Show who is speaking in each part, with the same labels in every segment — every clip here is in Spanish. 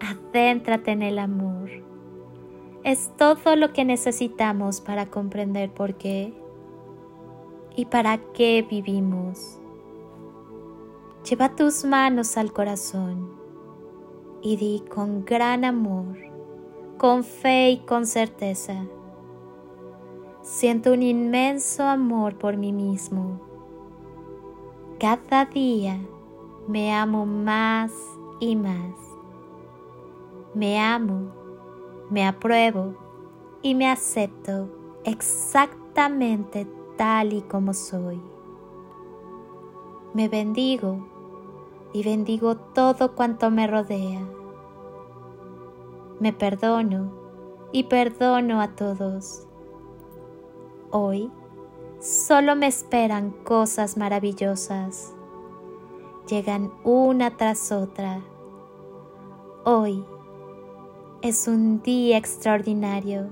Speaker 1: Adéntrate en el amor. Es todo lo que necesitamos para comprender por qué y para qué vivimos. Lleva tus manos al corazón y di con gran amor, con fe y con certeza. Siento un inmenso amor por mí mismo. Cada día me amo más y más me amo, me apruebo y me acepto exactamente tal y como soy. Me bendigo y bendigo todo cuanto me rodea. Me perdono y perdono a todos. Hoy solo me esperan cosas maravillosas. Llegan una tras otra. Hoy es un día extraordinario,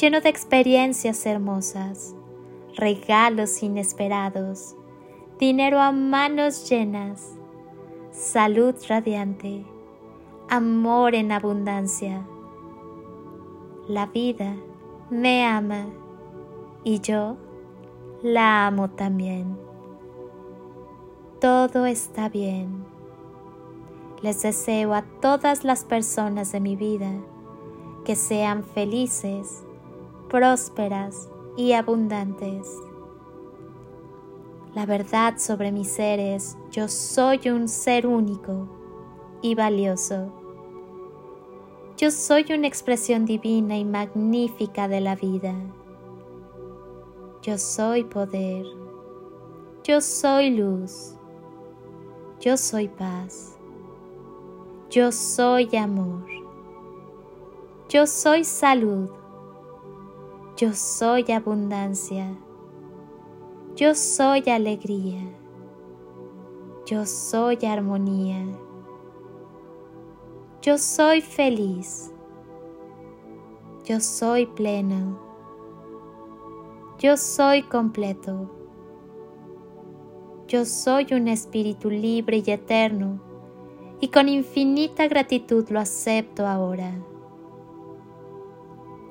Speaker 1: lleno de experiencias hermosas, regalos inesperados, dinero a manos llenas, salud radiante, amor en abundancia. La vida me ama y yo la amo también. Todo está bien les deseo a todas las personas de mi vida que sean felices, prósperas y abundantes. La verdad sobre mi ser es, yo soy un ser único y valioso. Yo soy una expresión divina y magnífica de la vida. Yo soy poder. Yo soy luz. Yo soy paz. Yo soy amor. Yo soy salud. Yo soy abundancia. Yo soy alegría. Yo soy armonía. Yo soy feliz. Yo soy pleno. Yo soy completo. Yo soy un espíritu libre y eterno y con infinita gratitud lo acepto ahora.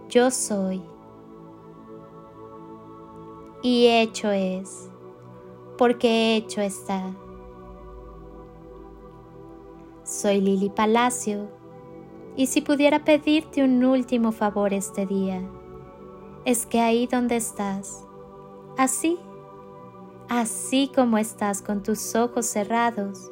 Speaker 1: Yo soy y hecho es, porque hecho está. Soy Lili Palacio y si pudiera pedirte un último favor este día, es que ahí donde estás, así, así como estás con tus ojos cerrados,